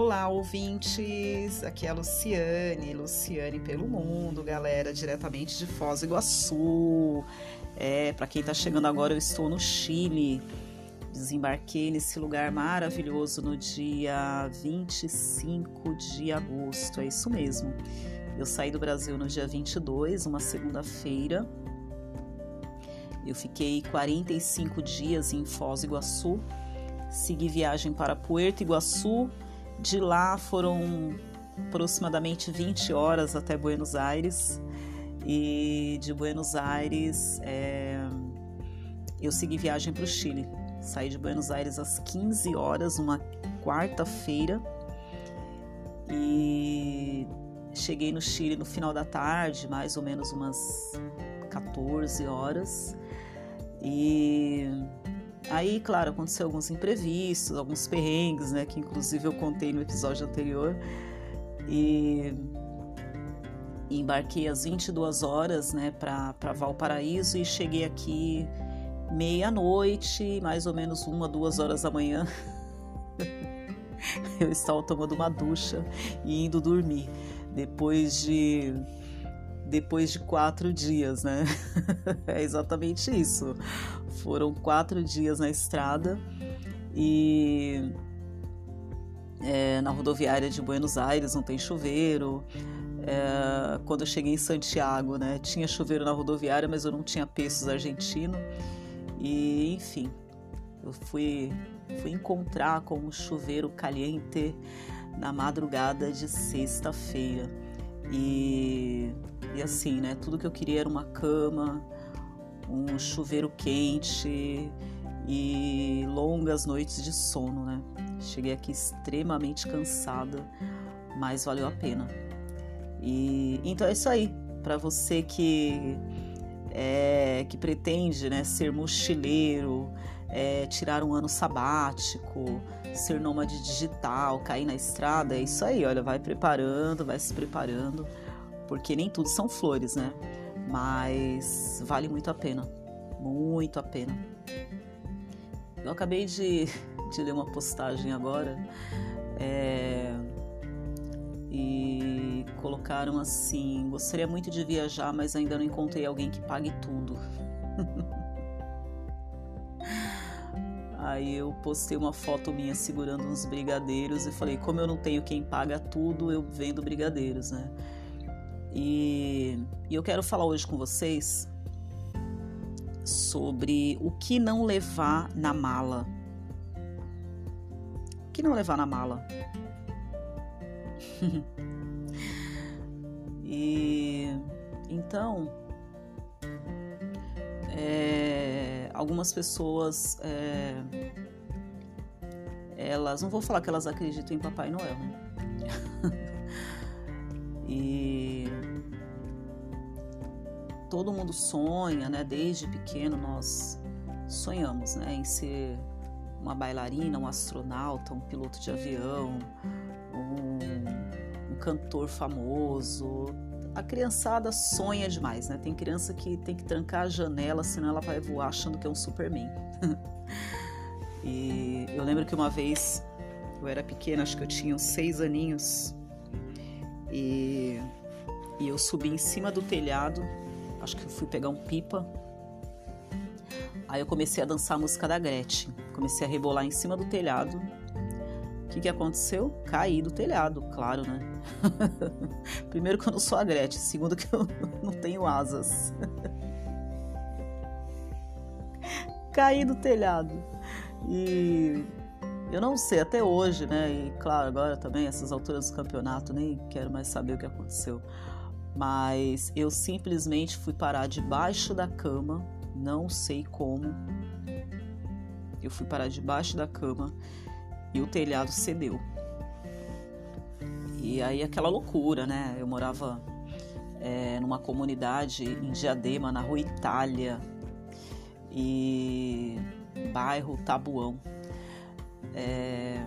Olá, ouvintes! Aqui é a Luciane, Luciane pelo mundo, galera, diretamente de Foz do Iguaçu. É, para quem tá chegando agora, eu estou no Chile. Desembarquei nesse lugar maravilhoso no dia 25 de agosto, é isso mesmo. Eu saí do Brasil no dia 22, uma segunda-feira. Eu fiquei 45 dias em Foz do Iguaçu, segui viagem para Puerto Iguaçu, de lá foram aproximadamente 20 horas até Buenos Aires e de Buenos Aires é, eu segui viagem para o Chile. Saí de Buenos Aires às 15 horas, uma quarta-feira, e cheguei no Chile no final da tarde, mais ou menos umas 14 horas. E Aí, claro, aconteceu alguns imprevistos, alguns perrengues, né, que inclusive eu contei no episódio anterior. E embarquei às 22 horas, né, para Valparaíso e cheguei aqui meia-noite, mais ou menos uma, duas horas da manhã. eu estava tomando uma ducha e indo dormir depois de depois de quatro dias, né? é exatamente isso. Foram quatro dias na estrada e é, na rodoviária de Buenos Aires não tem chuveiro. É, quando eu cheguei em Santiago, né, tinha chuveiro na rodoviária, mas eu não tinha pesos argentino. E enfim, eu fui, fui encontrar com um chuveiro caliente na madrugada de sexta-feira. E, e assim, né? Tudo que eu queria era uma cama, um chuveiro quente e longas noites de sono, né? Cheguei aqui extremamente cansada, mas valeu a pena. E então é isso aí. Para você que é, que pretende, né, ser mochileiro, é, tirar um ano sabático, ser nômade digital, cair na estrada, é isso aí, olha, vai preparando, vai se preparando, porque nem tudo são flores, né? Mas vale muito a pena, muito a pena. Eu acabei de, de ler uma postagem agora é, e colocaram assim: gostaria muito de viajar, mas ainda não encontrei alguém que pague tudo. Aí eu postei uma foto minha segurando uns brigadeiros e falei: como eu não tenho quem paga tudo, eu vendo brigadeiros, né? E, e eu quero falar hoje com vocês sobre o que não levar na mala. O que não levar na mala? e então, é, algumas pessoas é, elas não vou falar que elas acreditam em Papai Noel, né? e todo mundo sonha, né? Desde pequeno nós sonhamos, né? Em ser uma bailarina, um astronauta, um piloto de avião, um, um cantor famoso. A criançada sonha demais, né? Tem criança que tem que trancar a janela, senão ela vai voar achando que é um Superman. e eu lembro que uma vez eu era pequena, acho que eu tinha uns seis aninhos, e, e eu subi em cima do telhado acho que eu fui pegar um pipa. Aí eu comecei a dançar a música da Gretchen. Comecei a rebolar em cima do telhado. O que, que aconteceu? Caí do telhado, claro, né? Primeiro que eu não sou a Gretchen, segundo que eu não tenho asas. Caí do telhado. E eu não sei até hoje, né? E claro, agora também, essas alturas do campeonato, nem quero mais saber o que aconteceu mas eu simplesmente fui parar debaixo da cama, não sei como. Eu fui parar debaixo da cama e o telhado cedeu. E aí aquela loucura, né? Eu morava é, numa comunidade em Diadema, na rua Itália, e bairro Tabuão. É,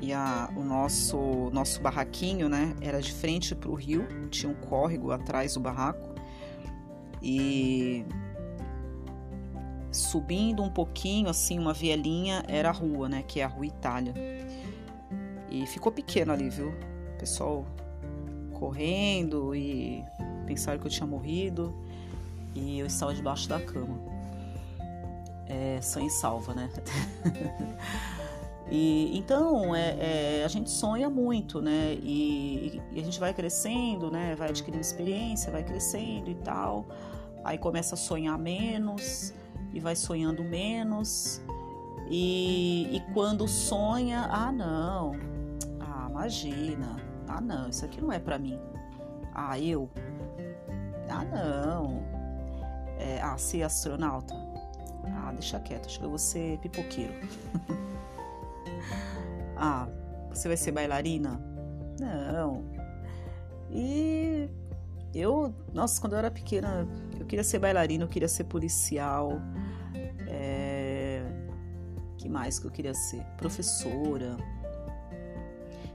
e a, o nosso, nosso barraquinho, né, era de frente para o rio, tinha um córrego atrás do barraco e subindo um pouquinho, assim, uma vielinha, era a rua, né, que é a Rua Itália. E ficou pequeno ali, viu? Pessoal correndo e pensaram que eu tinha morrido e eu estava debaixo da cama. É, sã e salva, né? e, então, é, é, a gente sonha muito, né? E, e, a gente vai crescendo, né? Vai adquirindo experiência, vai crescendo e tal. Aí começa a sonhar menos e vai sonhando menos. E, e quando sonha, ah, não, ah, imagina, ah, não, isso aqui não é para mim. Ah, eu, ah, não, é, ah, ser astronauta, ah, deixa quieto, acho que eu vou ser pipoqueiro. ah, você vai ser bailarina? Não. E eu, nossa, quando eu era pequena, eu queria ser bailarina, eu queria ser policial. É... que mais que eu queria ser? Professora.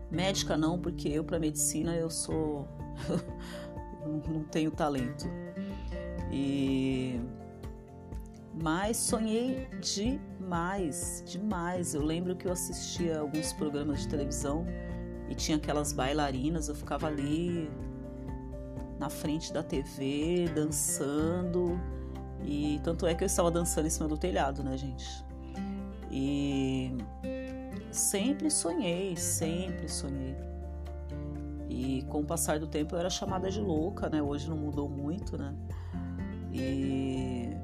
Médica não, porque eu para medicina eu sou não tenho talento. E mas sonhei demais, demais. Eu lembro que eu assistia alguns programas de televisão e tinha aquelas bailarinas, eu ficava ali na frente da TV, dançando. E tanto é que eu estava dançando em cima do telhado, né, gente? E sempre sonhei, sempre sonhei. E com o passar do tempo eu era chamada de louca, né? Hoje não mudou muito, né? E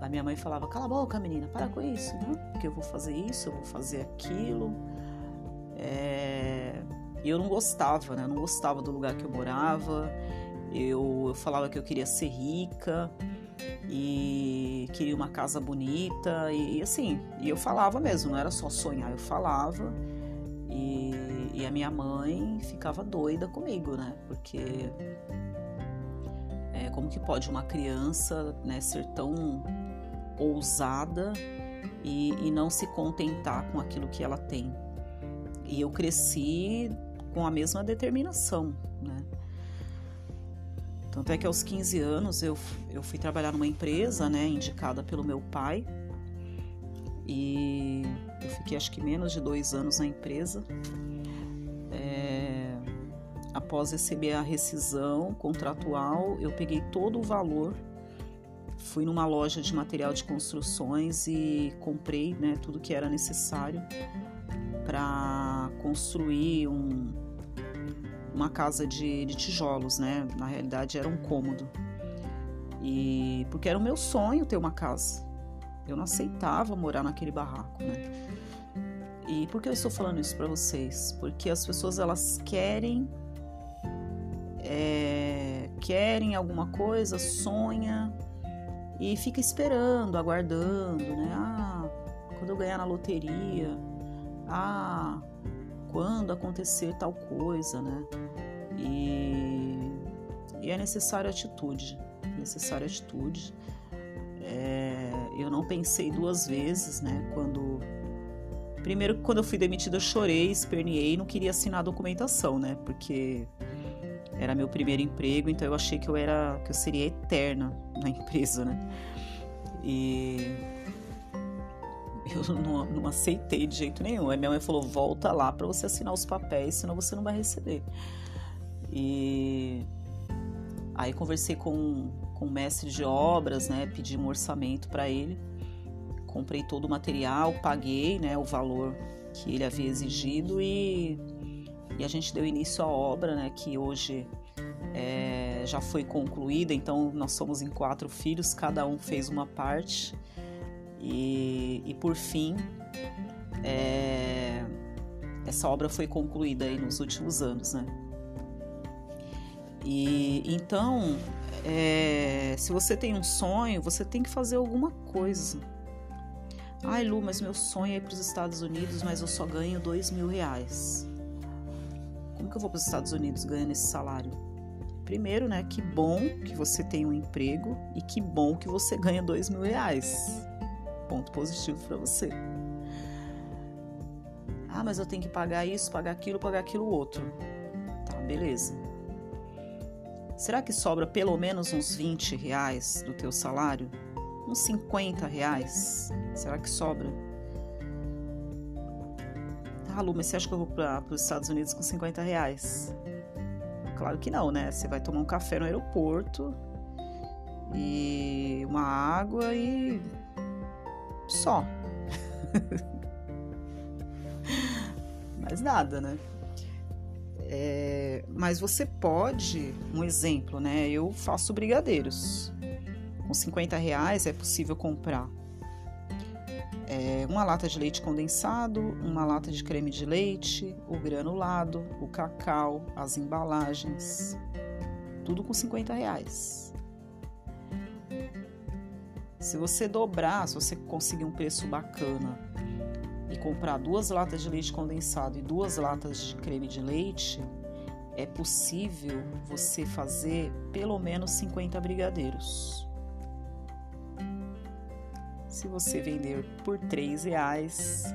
a minha mãe falava: "Cala a boca, menina, para com isso, né? Porque eu vou fazer isso, eu vou fazer aquilo". É... E eu não gostava, né? Eu não gostava do lugar que eu morava. Eu, eu falava que eu queria ser rica e queria uma casa bonita e, assim, e eu falava mesmo, não era só sonhar, eu falava e, e, a minha mãe ficava doida comigo, né? Porque é, como que pode uma criança né, ser tão ousada e, e não se contentar com aquilo que ela tem? E eu cresci com a mesma determinação, né? Tanto é que aos 15 anos eu, eu fui trabalhar numa empresa, né, indicada pelo meu pai. E eu fiquei acho que menos de dois anos na empresa. É, após receber a rescisão contratual, eu peguei todo o valor, fui numa loja de material de construções e comprei né, tudo que era necessário para construir um, uma casa de, de tijolos, né? Na realidade era um cômodo. E porque era o meu sonho ter uma casa. Eu não aceitava morar naquele barraco, né? E por que eu estou falando isso para vocês? Porque as pessoas elas querem é, querem alguma coisa, sonha e fica esperando, aguardando, né? Ah, quando eu ganhar na loteria, ah, quando acontecer tal coisa, né? E, e é necessária atitude, necessária atitude. É, eu não pensei duas vezes, né? Quando primeiro quando eu fui demitida eu chorei, esperneei, não queria assinar a documentação, né? Porque era meu primeiro emprego, então eu achei que eu era que eu seria eterna na empresa, né? E eu não, não, aceitei de jeito nenhum. Aí minha mãe falou: volta lá para você assinar os papéis, senão você não vai receber. E aí conversei com, com o mestre de obras, né? Pedi um orçamento para ele. Comprei todo o material, paguei né, o valor que ele havia exigido e, e a gente deu início à obra, né? Que hoje é, já foi concluída. Então nós somos em quatro filhos, cada um fez uma parte. E, e por fim, é, essa obra foi concluída aí nos últimos anos, né? E então, é, se você tem um sonho, você tem que fazer alguma coisa. Ai, Lu, mas meu sonho é ir para os Estados Unidos, mas eu só ganho dois mil reais. Como que eu vou para os Estados Unidos ganhando esse salário? Primeiro, né? Que bom que você tem um emprego e que bom que você ganha dois mil reais ponto positivo para você. Ah, mas eu tenho que pagar isso, pagar aquilo, pagar aquilo outro. Tá, beleza. Será que sobra pelo menos uns 20 reais do teu salário? Uns 50 reais? Será que sobra? Ah, Lu, mas você acha que eu vou para os Estados Unidos com 50 reais? Claro que não, né? Você vai tomar um café no aeroporto e uma água e só. Mais nada, né? É, mas você pode, um exemplo, né? Eu faço brigadeiros. Com 50 reais é possível comprar é, uma lata de leite condensado, uma lata de creme de leite, o granulado, o cacau, as embalagens, tudo com 50 reais. Se você dobrar, se você conseguir um preço bacana e comprar duas latas de leite condensado e duas latas de creme de leite, é possível você fazer pelo menos 50 brigadeiros. Se você vender por 3 reais,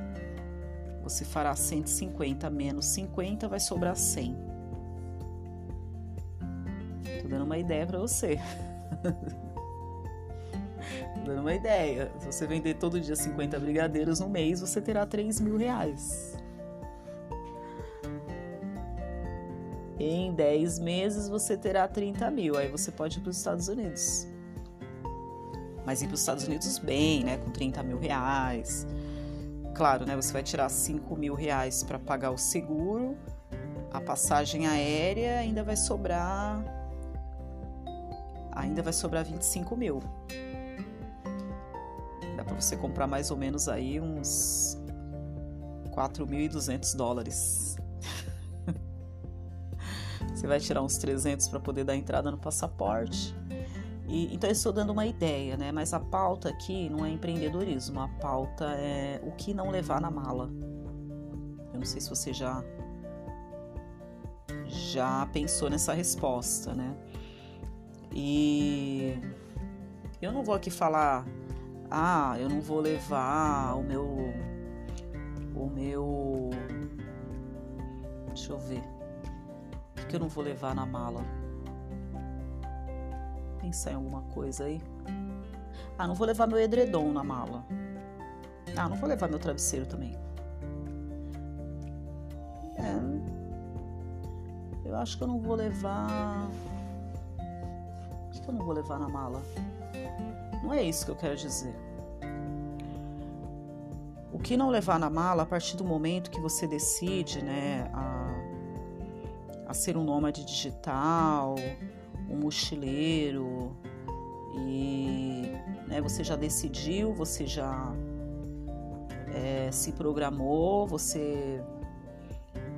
você fará 150 menos 50, vai sobrar 100. Tô dando uma ideia para você. Dando uma ideia. Se você vender todo dia 50 brigadeiros no mês, você terá 3 mil reais. Em 10 meses você terá 30 mil. Aí você pode ir para os Estados Unidos mas ir para os Estados Unidos bem, né, com 30 mil reais. Claro, né, você vai tirar 5 mil reais para pagar o seguro, a passagem aérea ainda vai sobrar, ainda vai sobrar 25 mil. Para você comprar mais ou menos aí uns 4.200 dólares. você vai tirar uns 300 para poder dar entrada no passaporte e, então eu estou dando uma ideia, né? Mas a pauta aqui não é empreendedorismo, a pauta é o que não levar na mala. Eu não sei se você já já pensou nessa resposta, né? E eu não vou aqui falar, ah, eu não vou levar o meu o meu deixa eu ver. O que eu não vou levar na mala? pensar em alguma coisa aí. Ah, não vou levar meu edredom na mala. Ah, não vou levar meu travesseiro também. É. Eu acho que eu não vou levar. O que, eu não vou levar na mala? Não é isso que eu quero dizer. Que não levar na mala a partir do momento que você decide, né, a, a ser um nômade digital, um mochileiro e né, você já decidiu, você já é, se programou, você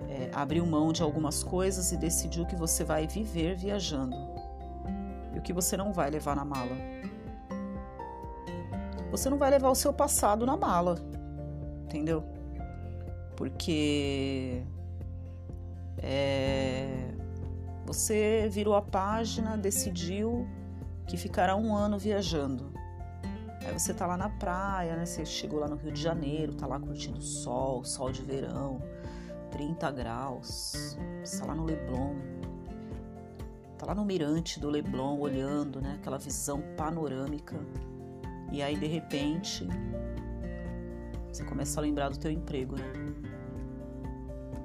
é, abriu mão de algumas coisas e decidiu que você vai viver viajando e o que você não vai levar na mala. Você não vai levar o seu passado na mala, entendeu? Porque é, você virou a página, decidiu que ficará um ano viajando. Aí você tá lá na praia, né? Você chegou lá no Rio de Janeiro, tá lá curtindo o sol, sol de verão, 30 graus. Você tá lá no Leblon. Tá lá no mirante do Leblon, olhando, né? Aquela visão panorâmica. E aí, de repente, você começa a lembrar do teu emprego, né?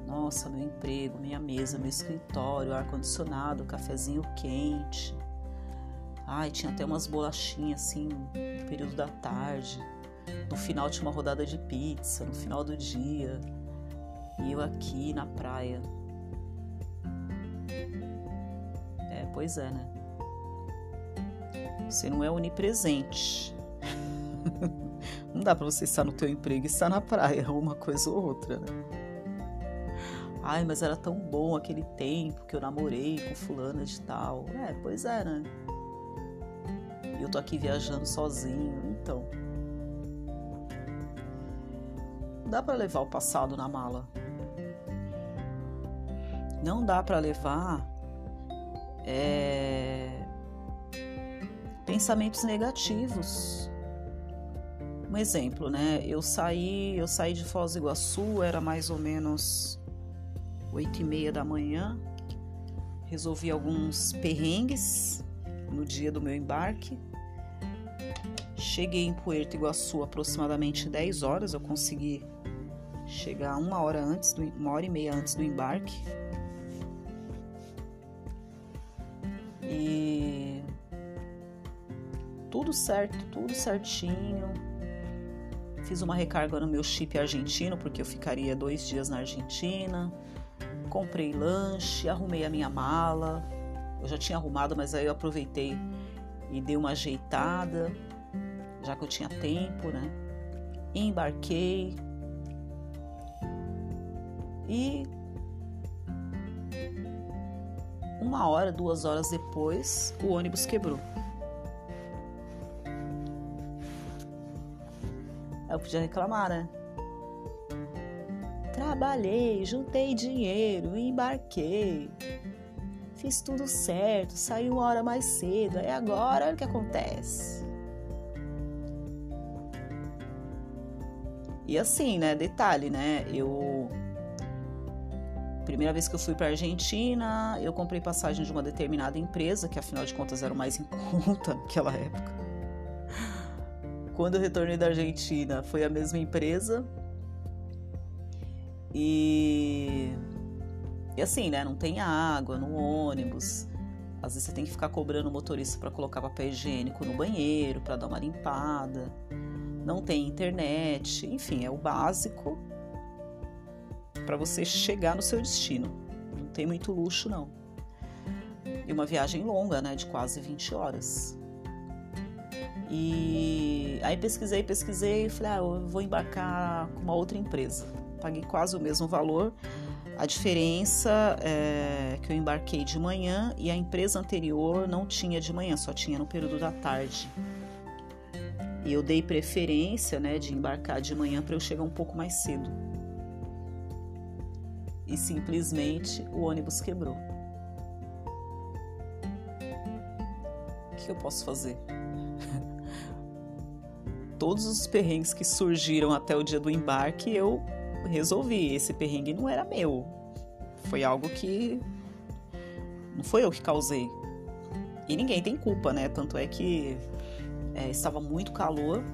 Nossa, meu emprego, minha mesa, meu escritório, ar-condicionado, cafezinho quente. Ai, tinha até umas bolachinhas assim no período da tarde. No final tinha uma rodada de pizza, no final do dia. E eu aqui na praia. É, pois é, né? Você não é onipresente. não dá para você estar no teu emprego e estar na praia, uma coisa ou outra, né? Ai, mas era tão bom aquele tempo que eu namorei com fulana de tal. É, pois é, né? E eu tô aqui viajando sozinho, então. Dá para levar o passado na mala. Não dá para levar é, pensamentos negativos. Um exemplo, né? Eu saí, eu saí de Foz do Iguaçu, era mais ou menos oito e meia da manhã. Resolvi alguns perrengues no dia do meu embarque. Cheguei em Puerto Iguaçu aproximadamente 10 horas. Eu consegui chegar uma hora antes, do, uma hora e meia antes do embarque. E tudo certo, tudo certinho. Fiz uma recarga no meu chip argentino, porque eu ficaria dois dias na Argentina. Comprei lanche, arrumei a minha mala. Eu já tinha arrumado, mas aí eu aproveitei e dei uma ajeitada, já que eu tinha tempo, né? Embarquei, e uma hora, duas horas depois, o ônibus quebrou. Eu podia reclamar, né? Trabalhei, juntei dinheiro, embarquei. Fiz tudo certo, saí uma hora mais cedo. É agora o que acontece. E assim, né? Detalhe, né? Eu Primeira vez que eu fui para Argentina, eu comprei passagem de uma determinada empresa, que afinal de contas era o mais em conta naquela época. Quando eu retornei da Argentina, foi a mesma empresa. E, e assim, né? Não tem água no ônibus. Às vezes você tem que ficar cobrando o motorista para colocar papel higiênico no banheiro, para dar uma limpada. Não tem internet. Enfim, é o básico para você chegar no seu destino. Não tem muito luxo, não. E uma viagem longa, né, de quase 20 horas. E aí pesquisei, pesquisei e falei, ah, eu vou embarcar com uma outra empresa. Paguei quase o mesmo valor. A diferença é que eu embarquei de manhã e a empresa anterior não tinha de manhã, só tinha no período da tarde. E eu dei preferência, né, de embarcar de manhã para eu chegar um pouco mais cedo e simplesmente o ônibus quebrou. O que eu posso fazer? Todos os perrengues que surgiram até o dia do embarque eu resolvi. Esse perrengue não era meu. Foi algo que não foi eu que causei. E ninguém tem culpa, né? Tanto é que é, estava muito calor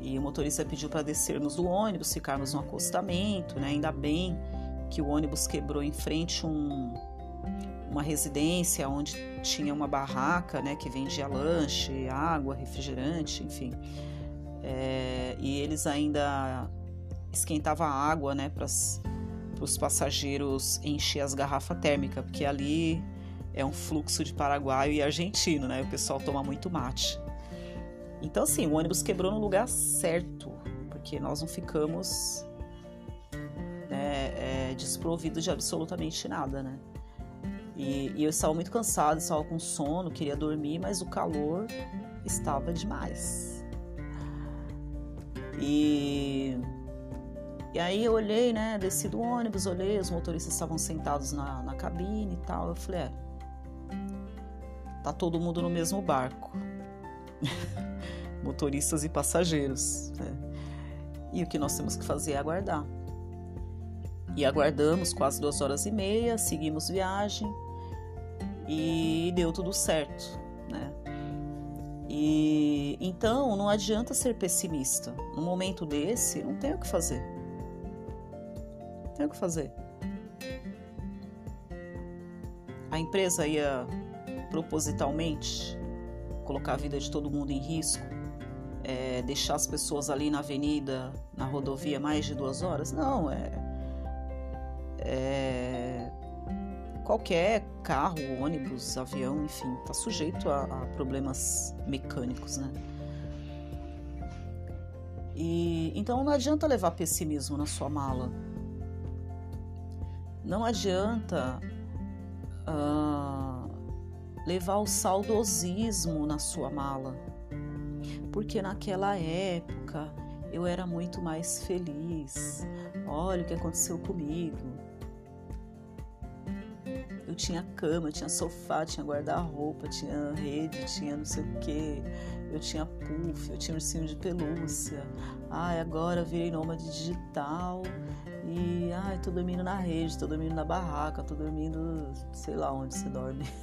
e o motorista pediu para descermos do ônibus, ficarmos no acostamento, né? Ainda bem que o ônibus quebrou em frente um, uma residência onde tinha uma barraca, né, que vendia lanche, água, refrigerante, enfim. É, e eles ainda esquentavam a água, né, para os passageiros encher as garrafas térmicas, porque ali é um fluxo de paraguaio e argentino, né? O pessoal toma muito mate. Então, assim, o ônibus quebrou no lugar certo, porque nós não ficamos é, desprovido de absolutamente nada, né? E, e eu estava muito cansada, estava com sono, queria dormir, mas o calor estava demais. E, e aí eu olhei, né? Desci do ônibus, olhei, os motoristas estavam sentados na, na cabine e tal. Eu falei, é, tá todo mundo no mesmo barco. Motoristas e passageiros. Né? E o que nós temos que fazer é aguardar. E aguardamos quase duas horas e meia, seguimos viagem e deu tudo certo, né? E então não adianta ser pessimista. No momento desse, não tem o que fazer. Não tem o que fazer. A empresa ia propositalmente colocar a vida de todo mundo em risco, é, deixar as pessoas ali na avenida, na rodovia, mais de duas horas? Não, é é, qualquer carro, ônibus, avião, enfim, está sujeito a, a, problemas mecânicos, né? E então não adianta levar pessimismo na sua mala. Não adianta uh, levar o saudosismo na sua mala, porque naquela época eu era muito mais feliz. Olha o que aconteceu comigo eu tinha cama, tinha sofá, tinha guarda-roupa, tinha rede, tinha não sei o que, eu tinha puff, eu tinha ursinho de pelúcia. Ai, agora virei nômade digital e ai, tô dormindo na rede, tô dormindo na barraca, tô dormindo, sei lá onde você dorme.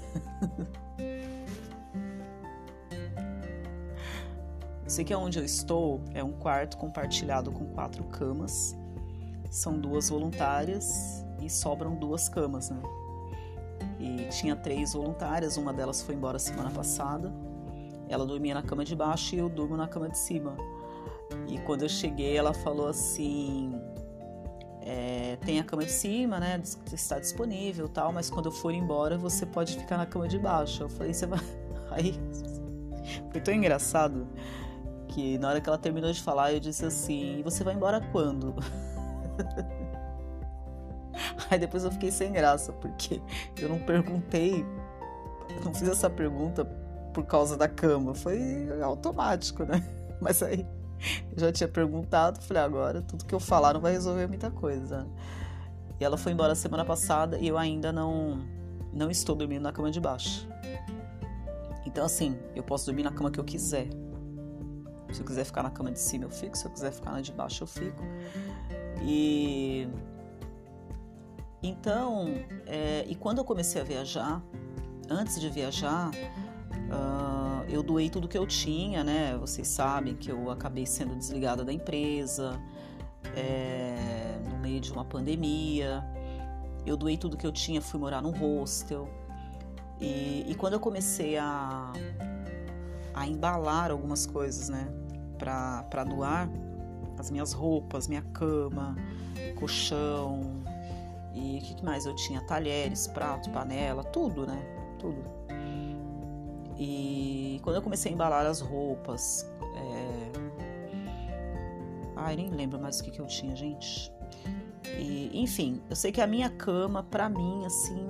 sei que onde eu estou é um quarto compartilhado com quatro camas são duas voluntárias e sobram duas camas, né? E tinha três voluntárias, uma delas foi embora semana passada. Ela dormia na cama de baixo e eu durmo na cama de cima. E quando eu cheguei, ela falou assim: é, tem a cama de cima, né? Está disponível tal, mas quando eu for embora, você pode ficar na cama de baixo. Eu falei: você vai. Aí foi tão engraçado que na hora que ela terminou de falar, eu disse assim: você vai embora quando? Aí depois eu fiquei sem graça, porque eu não perguntei, não fiz essa pergunta por causa da cama, foi automático, né? Mas aí eu já tinha perguntado, falei, agora tudo que eu falar não vai resolver muita coisa. E ela foi embora semana passada e eu ainda não, não estou dormindo na cama de baixo. Então, assim, eu posso dormir na cama que eu quiser. Se eu quiser ficar na cama de cima, eu fico. Se eu quiser ficar na de baixo, eu fico. E. Então, é, e quando eu comecei a viajar, antes de viajar, uh, eu doei tudo que eu tinha, né? Vocês sabem que eu acabei sendo desligada da empresa é, no meio de uma pandemia. Eu doei tudo que eu tinha, fui morar num hostel. E, e quando eu comecei a, a embalar algumas coisas, né, para doar, as minhas roupas, minha cama, colchão e o que mais eu tinha? Talheres, prato, panela, tudo, né? Tudo. E quando eu comecei a embalar as roupas, é... ai nem lembro mais o que, que eu tinha, gente. E, enfim, eu sei que a minha cama, para mim, assim,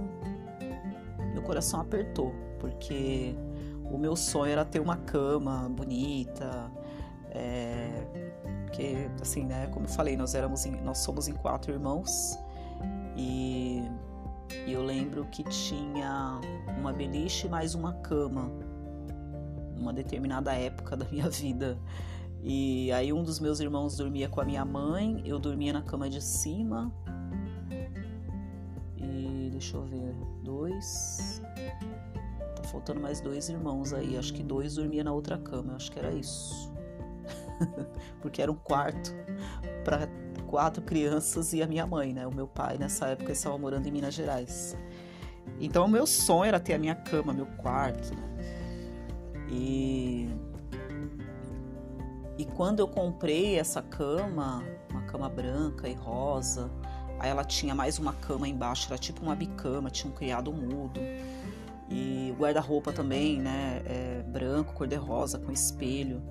meu coração apertou, porque o meu sonho era ter uma cama bonita, é, porque assim, né, como eu falei, nós éramos em, nós somos em quatro irmãos e, e eu lembro que tinha uma beliche mais uma cama numa determinada época da minha vida. E aí um dos meus irmãos dormia com a minha mãe, eu dormia na cama de cima. E deixa eu ver, dois. Tá faltando mais dois irmãos aí. Acho que dois dormia na outra cama. Acho que era isso. porque era um quarto para quatro crianças e a minha mãe, né? O meu pai nessa época estava morando em Minas Gerais. Então o meu sonho era ter a minha cama, meu quarto. Né? E e quando eu comprei essa cama, uma cama branca e rosa, aí ela tinha mais uma cama embaixo, era tipo uma bicama, tinha um criado mudo. E guarda-roupa também, né, é branco, cor-de-rosa, com espelho.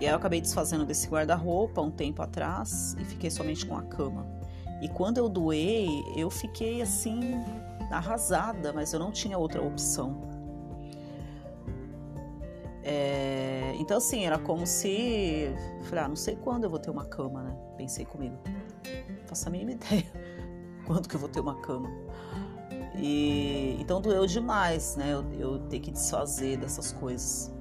E aí eu acabei desfazendo desse guarda-roupa um tempo atrás e fiquei somente com a cama. E quando eu doei, eu fiquei assim arrasada, mas eu não tinha outra opção. É, então assim, era como se. Falei, ah, não sei quando eu vou ter uma cama, né? Pensei comigo. Não faço a mínima ideia quando que eu vou ter uma cama. E então doeu demais, né? Eu, eu ter que desfazer dessas coisas.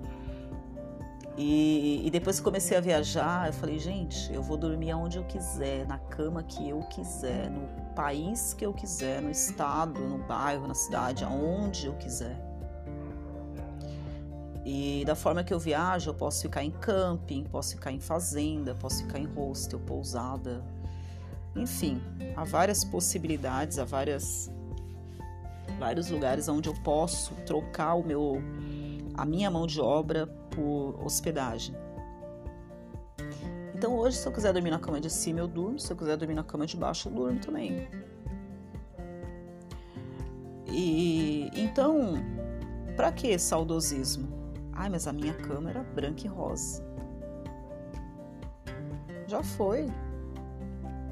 E, e, depois que comecei a viajar, eu falei, gente, eu vou dormir aonde eu quiser, na cama que eu quiser, no país que eu quiser, no estado, no bairro, na cidade, aonde eu quiser. E da forma que eu viajo, eu posso ficar em camping, posso ficar em fazenda, posso ficar em hostel, pousada. Enfim, há várias possibilidades, há várias, vários lugares onde eu posso trocar o meu, a minha mão de obra por hospedagem. Então hoje, se eu quiser dormir na cama de cima, eu durmo. Se eu quiser dormir na cama de baixo, eu durmo também. E então, para que saudosismo? Ai, mas a minha cama era branca e rosa. Já foi.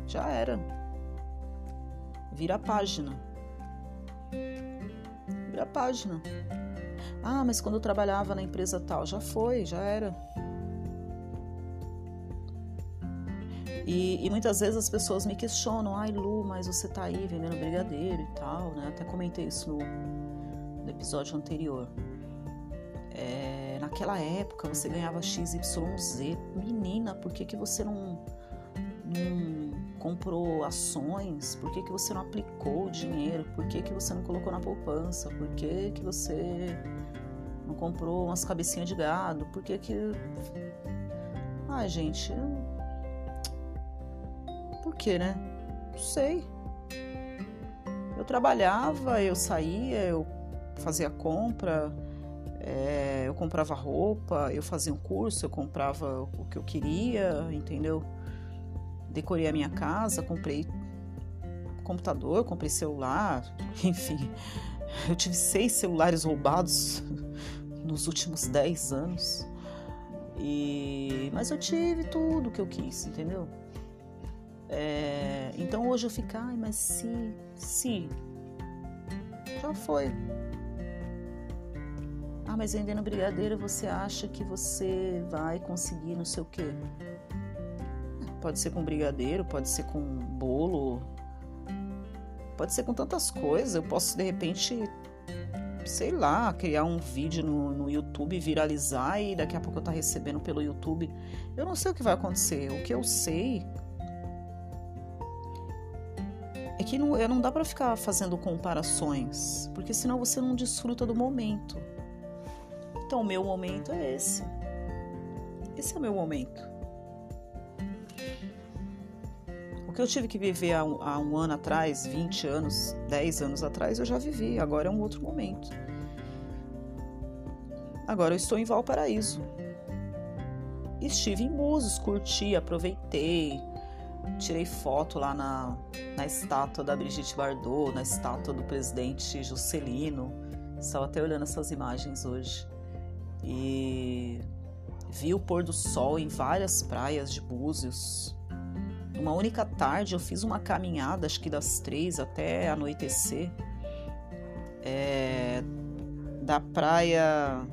Já era. Vira a página. Vira a página. Ah, mas quando eu trabalhava na empresa tal, já foi, já era. E, e, muitas vezes as pessoas me questionam, ai Lu, mas você tá aí vendendo brigadeiro e tal, né? Até comentei isso no, no episódio anterior. É, naquela época você ganhava XYZ. Menina, por que, que você não, não comprou ações? Por que, que você não aplicou o dinheiro? Por que, que você não colocou na poupança? Por que, que você não comprou umas cabecinhas de gado? Por que que... Ai, gente... Por que, né? Não sei. Eu trabalhava, eu saía, eu fazia compra, é, eu comprava roupa, eu fazia um curso, eu comprava o que eu queria, entendeu? Decorei a minha casa, comprei computador, comprei celular, enfim. Eu tive seis celulares roubados nos últimos dez anos. E... Mas eu tive tudo que eu quis, entendeu? É... Então hoje eu fico, ai, mas se, se. Já foi. Ah, mas vendendo brigadeiro você acha que você vai conseguir não sei o quê? Pode ser com brigadeiro, pode ser com bolo, pode ser com tantas coisas. Eu posso de repente, sei lá, criar um vídeo no, no YouTube, viralizar e daqui a pouco eu estar tá recebendo pelo YouTube. Eu não sei o que vai acontecer. O que eu sei é que não, não dá para ficar fazendo comparações, porque senão você não desfruta do momento. Então, o meu momento é esse. Esse é o meu momento. O que eu tive que viver há um, há um ano atrás, 20 anos, 10 anos atrás, eu já vivi. Agora é um outro momento. Agora eu estou em Valparaíso. Estive em Búzios, curti, aproveitei, tirei foto lá na, na estátua da Brigitte Bardot, na estátua do presidente Juscelino. Estava até olhando essas imagens hoje e vi o pôr do sol em várias praias de Búzios. Uma única tarde eu fiz uma caminhada, acho que das três até anoitecer, é, da praia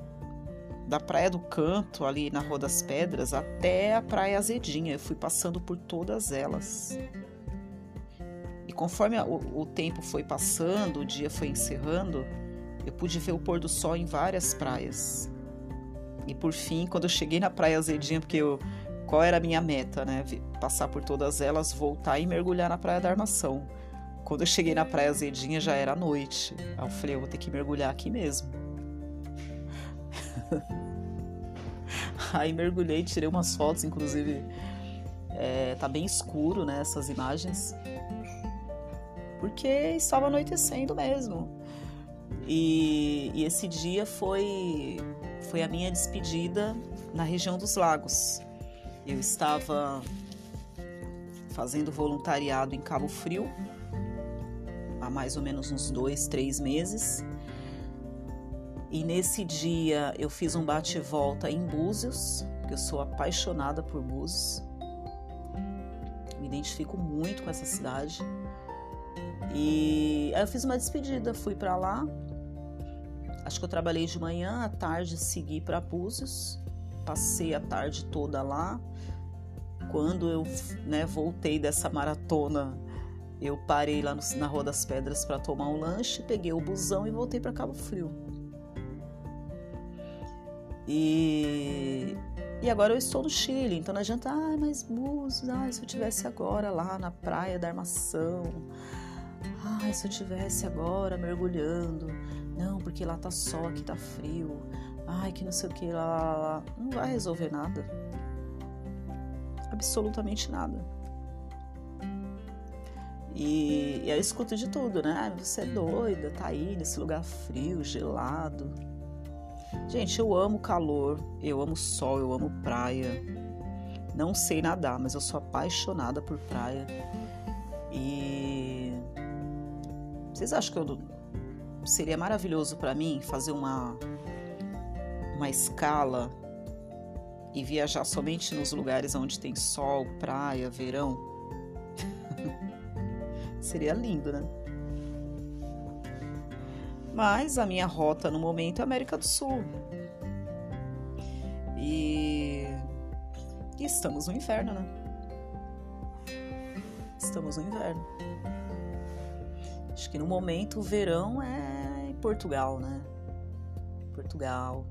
da praia do Canto ali na Rua das Pedras até a praia Azedinha. Eu fui passando por todas elas. E conforme o, o tempo foi passando, o dia foi encerrando, eu pude ver o pôr do sol em várias praias. E por fim, quando eu cheguei na Praia Azedinha, porque eu, qual era a minha meta, né? Passar por todas elas, voltar e mergulhar na Praia da Armação. Quando eu cheguei na Praia Azedinha já era noite. Aí eu falei, eu vou ter que mergulhar aqui mesmo. Aí mergulhei, tirei umas fotos, inclusive é, tá bem escuro, né? Essas imagens. Porque estava anoitecendo mesmo. E, e esse dia foi foi a minha despedida na região dos lagos. Eu estava fazendo voluntariado em Cabo Frio há mais ou menos uns dois, três meses. E nesse dia eu fiz um bate-volta em Búzios, porque eu sou apaixonada por Búzios. Me identifico muito com essa cidade. E aí eu fiz uma despedida, fui para lá, Acho que eu trabalhei de manhã, à tarde segui para Búzios, passei a tarde toda lá. Quando eu né, voltei dessa maratona, eu parei lá no, na Rua das Pedras para tomar um lanche, peguei o busão e voltei para Cabo Frio. E, e agora eu estou no Chile, então não adianta, ai, mas Búzios, ai, se eu tivesse agora lá na praia da Armação, ai, se eu tivesse agora mergulhando não, porque lá tá sol, aqui tá frio. Ai, que não sei o que, lá, lá, lá. Não vai resolver nada. Absolutamente nada. E, e eu escuto de tudo, né? Você é doida, tá aí nesse lugar frio, gelado. Gente, eu amo calor, eu amo sol, eu amo praia. Não sei nadar, mas eu sou apaixonada por praia. E vocês acham que eu seria maravilhoso para mim fazer uma uma escala e viajar somente nos lugares onde tem sol, praia, verão. seria lindo, né? Mas a minha rota no momento é América do Sul. E, e estamos no inverno, né? Estamos no inverno. Acho que no momento o verão é em Portugal, né? Portugal.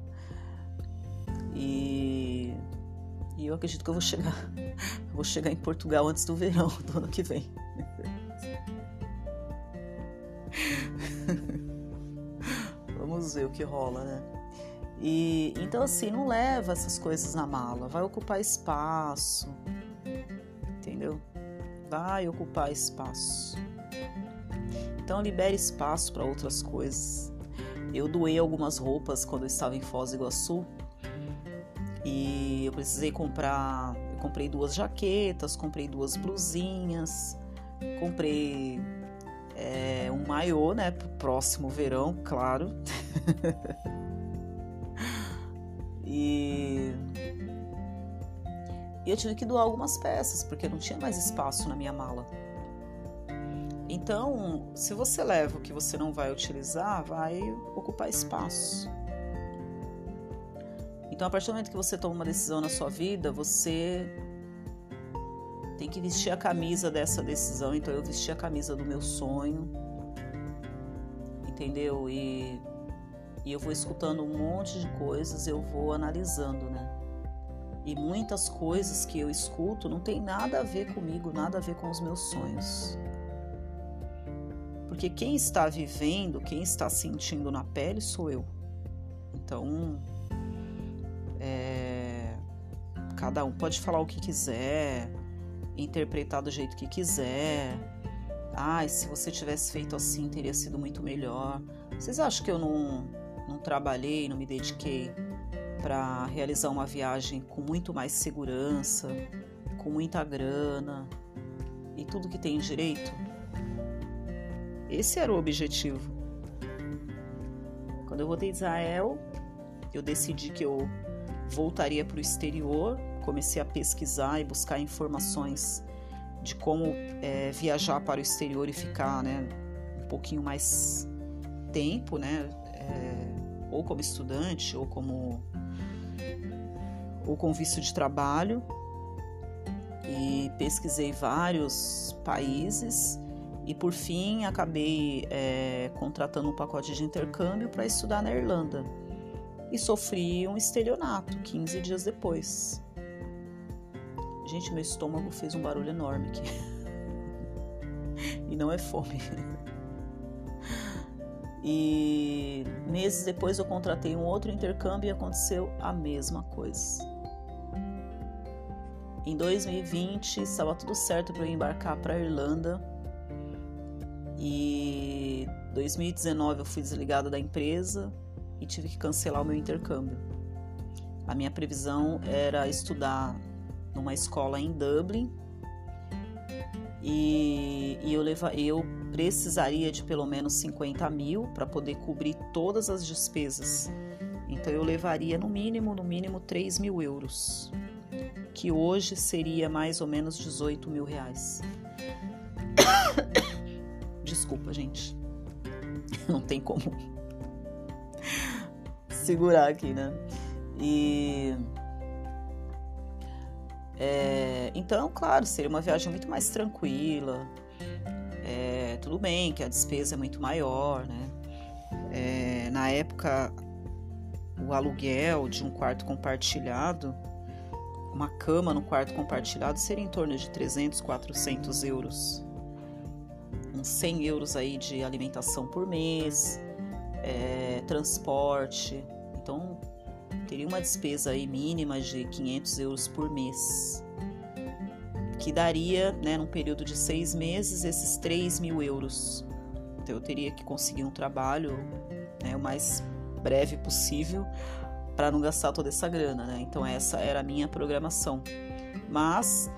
E, e eu acredito que eu vou chegar, eu vou chegar em Portugal antes do verão do ano que vem. Vamos ver o que rola, né? E então assim, não leva essas coisas na mala, vai ocupar espaço, entendeu? vai ocupar espaço. Então libere espaço para outras coisas. Eu doei algumas roupas quando eu estava em Foz do Iguaçu e eu precisei comprar. Eu comprei duas jaquetas, comprei duas blusinhas, comprei é, um maiô, né, pro próximo verão, claro. e e eu tive que doar algumas peças, porque não tinha mais espaço na minha mala. Então, se você leva o que você não vai utilizar, vai ocupar espaço. Então, a partir do momento que você toma uma decisão na sua vida, você tem que vestir a camisa dessa decisão. Então, eu vesti a camisa do meu sonho, entendeu? E, e eu vou escutando um monte de coisas, eu vou analisando, né? E muitas coisas que eu escuto não tem nada a ver comigo, nada a ver com os meus sonhos. Porque quem está vivendo, quem está sentindo na pele sou eu. Então, é, cada um pode falar o que quiser, interpretar do jeito que quiser. Ah, se você tivesse feito assim, teria sido muito melhor. Vocês acham que eu não, não trabalhei, não me dediquei para realizar uma viagem com muito mais segurança, com muita grana e tudo que tem direito. Esse era o objetivo. Quando eu voltei de Israel, eu decidi que eu voltaria para o exterior, comecei a pesquisar e buscar informações de como é, viajar para o exterior e ficar né, um pouquinho mais tempo, né, é, ou como estudante ou como ou com visto de trabalho e pesquisei vários países e por fim acabei é, contratando um pacote de intercâmbio para estudar na Irlanda e sofri um estelionato 15 dias depois. Gente, meu estômago fez um barulho enorme aqui. e não é fome. E meses depois eu contratei um outro intercâmbio e aconteceu a mesma coisa. Em 2020 estava tudo certo para eu embarcar para a Irlanda. E 2019 eu fui desligada da empresa e tive que cancelar o meu intercâmbio. A minha previsão era estudar numa escola em Dublin e, e eu, leva, eu precisaria de pelo menos 50 mil para poder cobrir todas as despesas. Então eu levaria no mínimo, no mínimo 3 mil euros que hoje seria mais ou menos 18 mil reais. Desculpa, gente. Não tem como segurar aqui, né? E. É, então, claro, seria uma viagem muito mais tranquila. É, tudo bem que a despesa é muito maior, né? É, na época, o aluguel de um quarto compartilhado uma cama no quarto compartilhado seria em torno de 300, 400 euros. Uns 100 euros aí de alimentação por mês, é, transporte. Então, teria uma despesa aí mínima de 500 euros por mês. Que daria, né, num período de seis meses, esses 3 mil euros. Então, eu teria que conseguir um trabalho né, o mais breve possível para não gastar toda essa grana, né? Então essa era a minha programação. Mas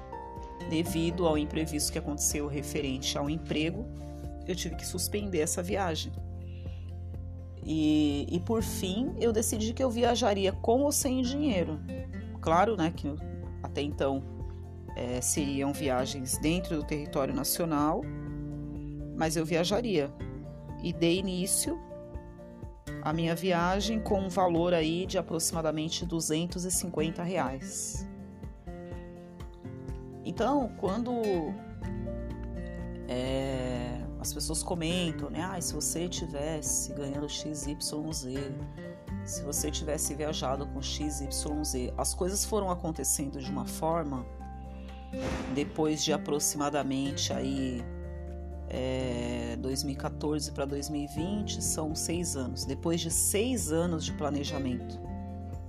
devido ao imprevisto que aconteceu referente ao emprego, eu tive que suspender essa viagem. E, e por fim, eu decidi que eu viajaria com ou sem dinheiro. Claro, né, que até então é, seriam viagens dentro do território nacional, mas eu viajaria. E dei início a minha viagem com um valor aí de aproximadamente 250 reais. Então, quando é, as pessoas comentam, né? Ah, se você tivesse ganhando XYZ, se você tivesse viajado com XYZ, as coisas foram acontecendo de uma forma depois de aproximadamente aí é, 2014 para 2020 são seis anos. Depois de seis anos de planejamento,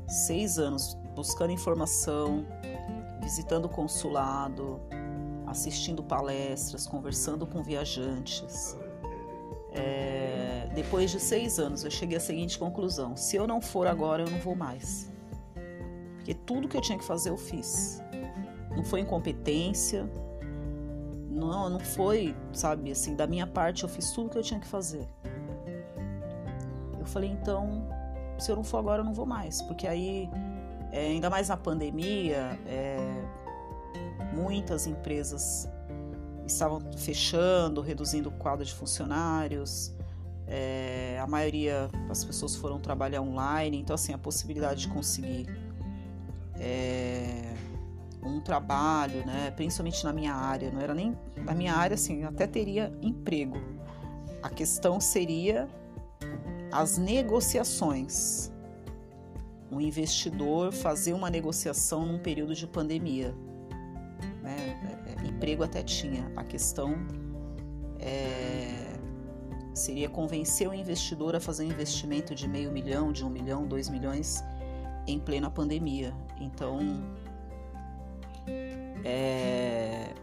seis anos buscando informação, visitando o consulado, assistindo palestras, conversando com viajantes. É, depois de seis anos, eu cheguei à seguinte conclusão: se eu não for agora, eu não vou mais. Porque tudo que eu tinha que fazer, eu fiz. Não foi incompetência, não, não foi, sabe, assim, da minha parte, eu fiz tudo que eu tinha que fazer. Eu falei, então, se eu não for agora, eu não vou mais. Porque aí, é, ainda mais na pandemia, é, muitas empresas estavam fechando, reduzindo o quadro de funcionários. É, a maioria das pessoas foram trabalhar online, então assim a possibilidade de conseguir é, um trabalho, né, principalmente na minha área, não era nem na minha área, assim, até teria emprego. A questão seria as negociações. Um investidor fazer uma negociação num período de pandemia emprego até tinha. A questão é, seria convencer o investidor a fazer um investimento de meio milhão, de um milhão, dois milhões em plena pandemia. Então, é,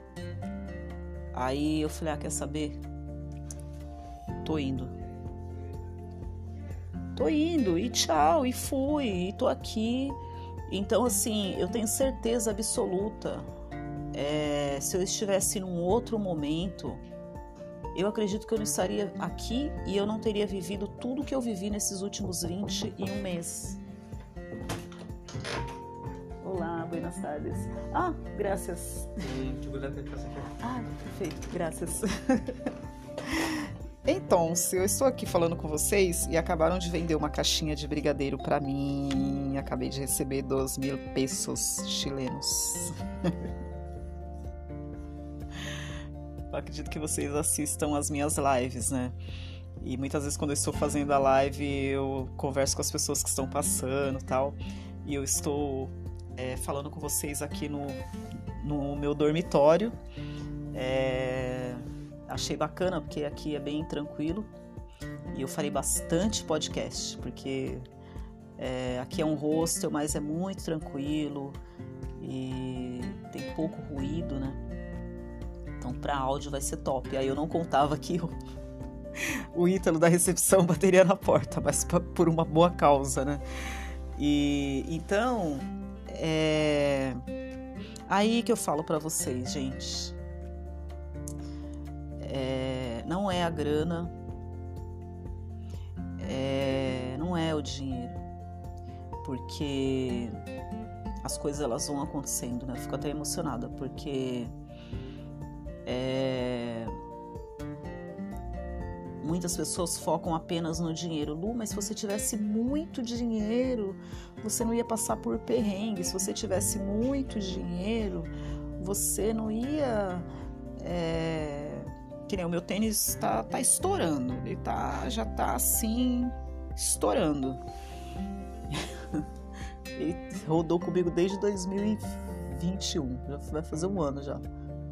aí eu falei, ah, quer saber? Tô indo. Tô indo, e tchau, e fui, e tô aqui. Então, assim, eu tenho certeza absoluta é, se eu estivesse num outro momento, eu acredito que eu não estaria aqui e eu não teria vivido tudo que eu vivi nesses últimos 21 meses. Olá, buenas tardes. Ah, graças. Ah, perfeito, graças. Então, se eu estou aqui falando com vocês e acabaram de vender uma caixinha de brigadeiro para mim, acabei de receber 2 mil pesos chilenos. Acredito que vocês assistam as minhas lives, né? E muitas vezes quando eu estou fazendo a live, eu converso com as pessoas que estão passando tal. E eu estou é, falando com vocês aqui no, no meu dormitório. É, achei bacana, porque aqui é bem tranquilo. E eu farei bastante podcast, porque é, aqui é um hostel, mas é muito tranquilo e tem pouco ruído, né? Então, para áudio vai ser top. Aí eu não contava que o, o Ítalo da recepção bateria na porta, mas por uma boa causa, né? E então, é aí que eu falo para vocês, gente. É, não é a grana, é, não é o dinheiro, porque as coisas elas vão acontecendo, né? Eu fico até emocionada porque é... Muitas pessoas focam apenas no dinheiro. Lu, mas se você tivesse muito dinheiro, você não ia passar por perrengue. Se você tivesse muito dinheiro, você não ia. É... Que nem o meu tênis está tá estourando. Ele tá, já tá assim, estourando. Ele rodou comigo desde 2021. Já vai fazer um ano já.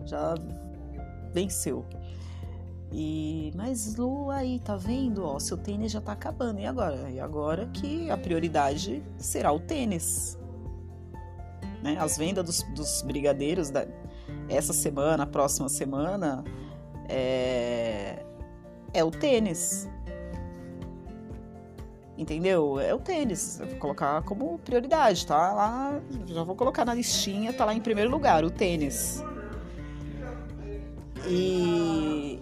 Já venceu. E mas Lu aí tá vendo, ó, seu tênis já tá acabando e agora? E agora que a prioridade será o tênis. Né? As vendas dos, dos brigadeiros da, essa semana, próxima semana é, é o tênis. Entendeu? É o tênis. Eu vou colocar como prioridade, tá? Lá, já vou colocar na listinha, tá lá em primeiro lugar, o tênis. E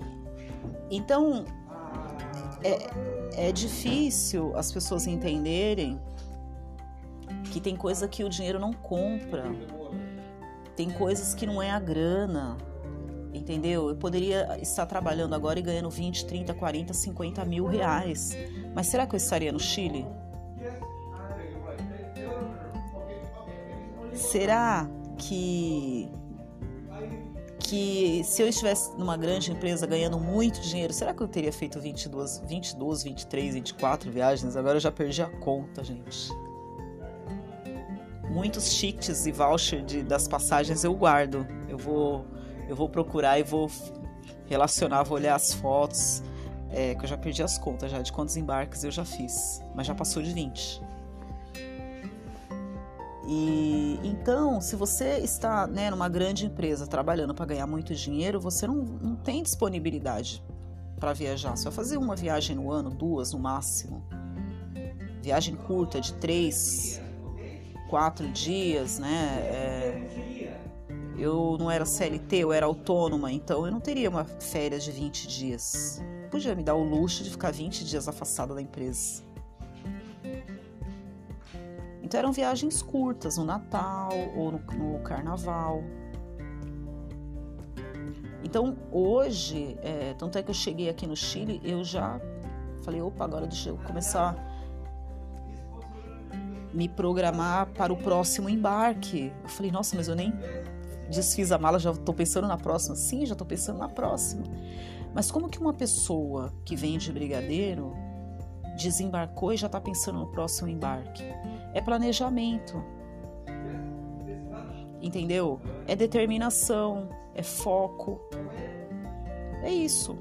então é, é difícil as pessoas entenderem que tem coisa que o dinheiro não compra, tem coisas que não é a grana, entendeu? Eu poderia estar trabalhando agora e ganhando 20, 30, 40, 50 mil reais, mas será que eu estaria no Chile? Será que que se eu estivesse numa grande empresa ganhando muito dinheiro, será que eu teria feito 22, 22 23, 24 viagens? Agora eu já perdi a conta, gente. Muitos tickets e voucher de, das passagens eu guardo. Eu vou, eu vou procurar e vou relacionar, vou olhar as fotos. É, que eu já perdi as contas já de quantos embarques eu já fiz, mas já passou de 20. E então, se você está né, numa grande empresa trabalhando para ganhar muito dinheiro, você não, não tem disponibilidade para viajar. Você vai fazer uma viagem no ano, duas no máximo. Viagem curta de três, quatro dias, né? É, eu não era CLT, eu era autônoma, então eu não teria uma férias de 20 dias. Podia me dar o luxo de ficar 20 dias afastada da empresa. Então eram viagens curtas, no Natal ou no, no Carnaval. Então hoje, é, tanto é que eu cheguei aqui no Chile, eu já falei, opa, agora deixa eu começar me programar para o próximo embarque. Eu falei, nossa, mas eu nem desfiz a mala, já estou pensando na próxima. Sim, já estou pensando na próxima. Mas como que uma pessoa que vem de brigadeiro desembarcou e já está pensando no próximo embarque? É planejamento. Entendeu? É determinação, é foco. É isso.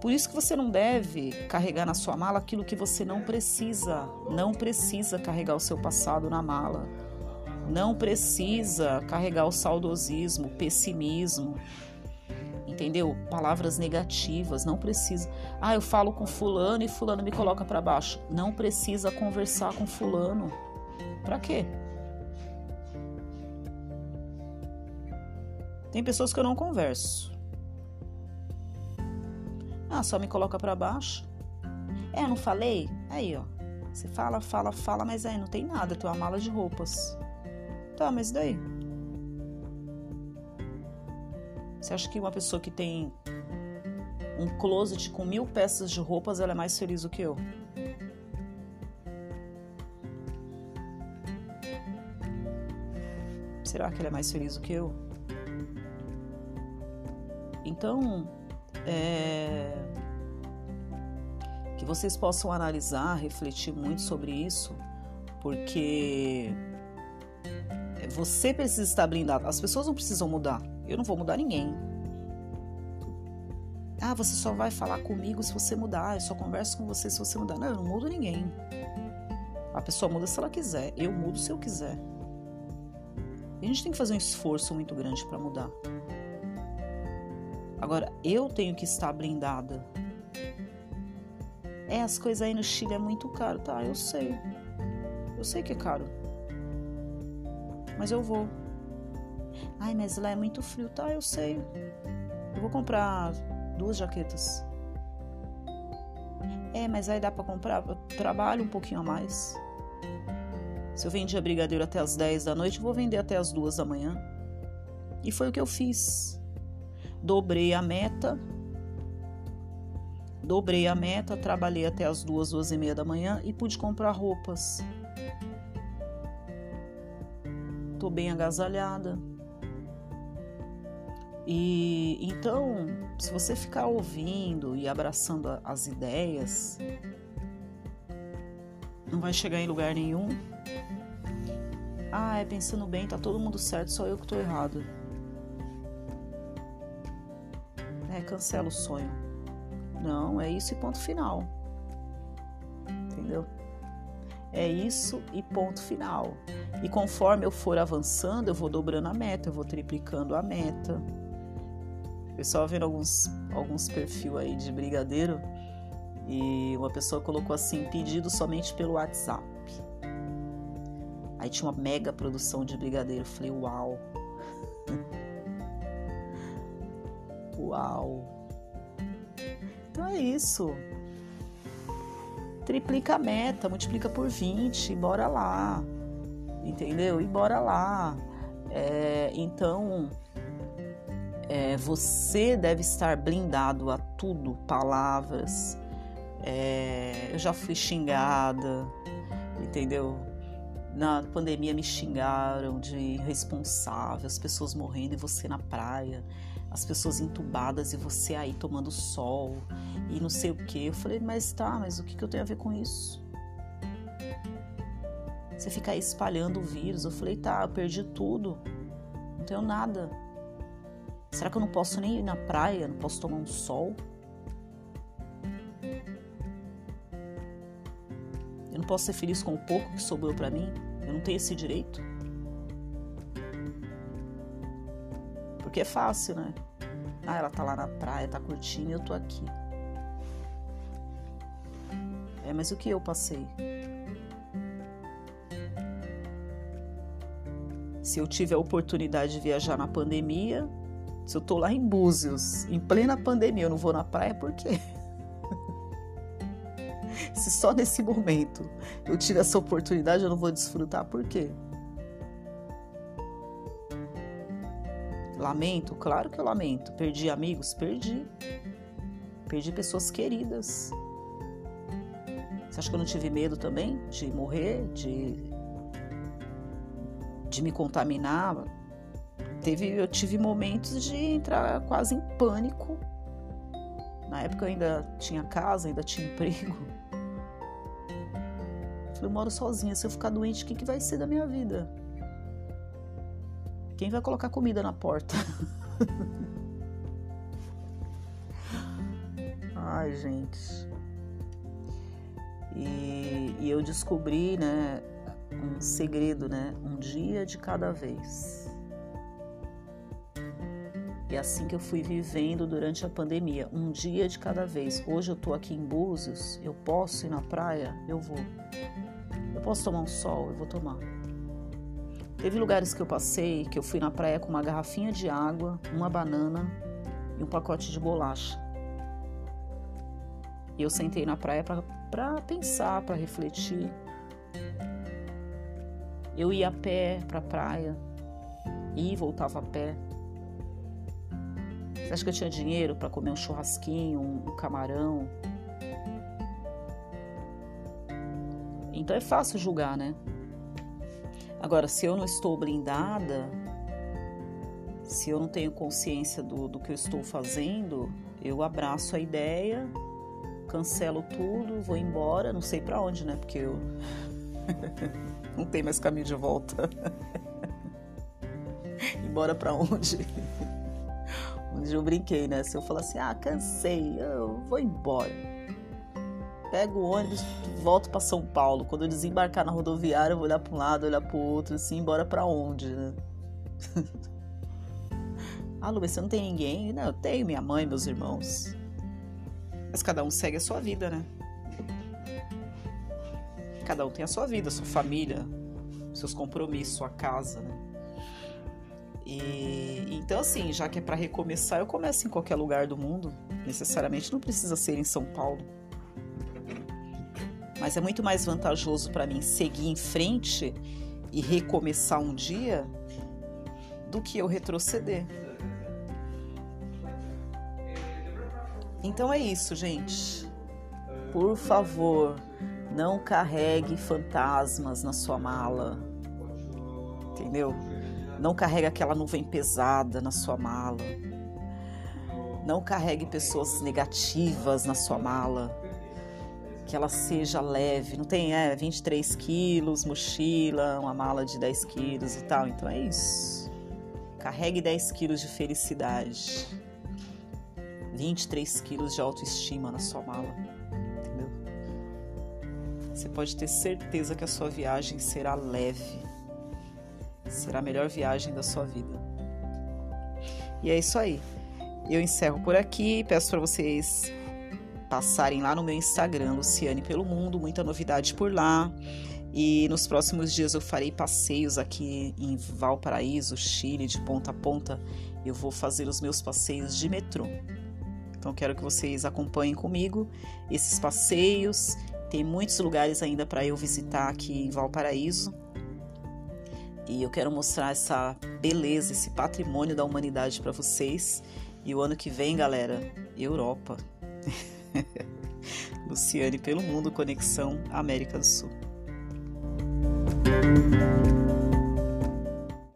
Por isso que você não deve carregar na sua mala aquilo que você não precisa. Não precisa carregar o seu passado na mala. Não precisa carregar o saudosismo, o pessimismo. Entendeu? Palavras negativas, não precisa. Ah, eu falo com fulano e fulano me coloca para baixo. Não precisa conversar com fulano. Para quê? Tem pessoas que eu não converso. Ah, só me coloca para baixo. É, não falei? Aí, ó. Você fala, fala, fala, mas aí não tem nada, tem uma mala de roupas. Tá, mas daí? Você acha que uma pessoa que tem um closet com mil peças de roupas, ela é mais feliz do que eu? Será que ela é mais feliz do que eu? Então, é, que vocês possam analisar, refletir muito sobre isso, porque você precisa estar blindado. As pessoas não precisam mudar. Eu não vou mudar ninguém. Ah, você só vai falar comigo se você mudar. Eu só converso com você se você mudar. Não, eu não mudo ninguém. A pessoa muda se ela quiser. Eu mudo se eu quiser. E a gente tem que fazer um esforço muito grande para mudar. Agora, eu tenho que estar blindada. É, as coisas aí no Chile é muito caro. Tá, eu sei. Eu sei que é caro. Mas eu vou. Ai, mas lá é muito frio. Tá, eu sei. Eu vou comprar duas jaquetas. É, mas aí dá para comprar. Eu trabalho um pouquinho a mais. Se eu vendia brigadeiro até as 10 da noite, eu vou vender até as 2 da manhã. E foi o que eu fiz dobrei a meta, dobrei a meta, trabalhei até as duas, duas e meia da manhã e pude comprar roupas. Bem agasalhada. E então, se você ficar ouvindo e abraçando as ideias, não vai chegar em lugar nenhum. Ah, é pensando bem, tá todo mundo certo, só eu que tô errado. é, cancela o sonho. Não, é isso e ponto final. Entendeu? É isso e ponto final. E conforme eu for avançando, eu vou dobrando a meta, eu vou triplicando a meta. Eu vendo alguns, alguns perfis aí de brigadeiro e uma pessoa colocou assim: pedido somente pelo WhatsApp. Aí tinha uma mega produção de brigadeiro. Eu falei: uau! Uau! Então é isso. Triplica a meta, multiplica por 20, bora lá. Entendeu? E bora lá. É, então, é, você deve estar blindado a tudo, palavras. É, eu já fui xingada, entendeu? Na pandemia me xingaram de irresponsável, as pessoas morrendo e você na praia as pessoas entubadas e você aí tomando sol e não sei o que. Eu falei, mas tá, mas o que, que eu tenho a ver com isso? Você fica aí espalhando o vírus. Eu falei, tá, eu perdi tudo, não tenho nada. Será que eu não posso nem ir na praia? Não posso tomar um sol? Eu não posso ser feliz com o pouco que sobrou para mim? Eu não tenho esse direito? Porque é fácil, né? Ah, ela tá lá na praia, tá curtindo e eu tô aqui. É, mas o que eu passei? Se eu tive a oportunidade de viajar na pandemia, se eu tô lá em Búzios, em plena pandemia, eu não vou na praia, por quê? Se só nesse momento eu tive essa oportunidade, eu não vou desfrutar, por quê? Lamento? Claro que eu lamento. Perdi amigos? Perdi. Perdi pessoas queridas. Você acha que eu não tive medo também de morrer, de, de me contaminar? Teve, eu tive momentos de entrar quase em pânico. Na época eu ainda tinha casa, ainda tinha emprego. Eu moro sozinha. Se eu ficar doente, o que, que vai ser da minha vida? Quem vai colocar comida na porta? Ai, gente. E, e, eu descobri, né, um segredo, né? Um dia de cada vez. E é assim que eu fui vivendo durante a pandemia, um dia de cada vez. Hoje eu tô aqui em Búzios, eu posso ir na praia? Eu vou. Eu posso tomar um sol? Eu vou tomar. Teve lugares que eu passei que eu fui na praia com uma garrafinha de água, uma banana e um pacote de bolacha. E eu sentei na praia para pensar, para refletir. Eu ia a pé para a praia, ia e voltava a pé. Você acha que eu tinha dinheiro para comer um churrasquinho, um camarão? Então é fácil julgar, né? Agora, se eu não estou blindada, se eu não tenho consciência do, do que eu estou fazendo, eu abraço a ideia, cancelo tudo, vou embora, não sei para onde, né? Porque eu não tem mais caminho de volta. embora para onde? Onde eu brinquei, né? Se eu falar assim, ah, cansei, eu vou embora pego o ônibus, volto para São Paulo. Quando eu desembarcar na rodoviária, eu vou olhar para um lado, olhar para o outro, assim, embora para onde, né? ah, Lu, você não tem ninguém? Não, eu tenho minha mãe, meus irmãos. Mas cada um segue a sua vida, né? Cada um tem a sua vida, sua família, seus compromissos, sua casa, né? E então assim, já que é para recomeçar, eu começo em qualquer lugar do mundo. Necessariamente não precisa ser em São Paulo. Mas é muito mais vantajoso para mim seguir em frente e recomeçar um dia do que eu retroceder. Então é isso, gente. Por favor, não carregue fantasmas na sua mala. Entendeu? Não carregue aquela nuvem pesada na sua mala. Não carregue pessoas negativas na sua mala que ela seja leve. Não tem, é, 23 quilos, mochila, uma mala de 10 quilos e tal. Então é isso. Carregue 10 quilos de felicidade. 23 quilos de autoestima na sua mala. Entendeu? Você pode ter certeza que a sua viagem será leve. Será a melhor viagem da sua vida. E é isso aí. Eu encerro por aqui. Peço para vocês passarem lá no meu Instagram, Luciane pelo Mundo, muita novidade por lá. E nos próximos dias eu farei passeios aqui em Valparaíso, Chile, de ponta a ponta. Eu vou fazer os meus passeios de metrô. Então quero que vocês acompanhem comigo esses passeios. Tem muitos lugares ainda para eu visitar aqui em Valparaíso. E eu quero mostrar essa beleza, esse patrimônio da humanidade para vocês. E o ano que vem, galera, Europa. Luciane pelo Mundo Conexão América do Sul.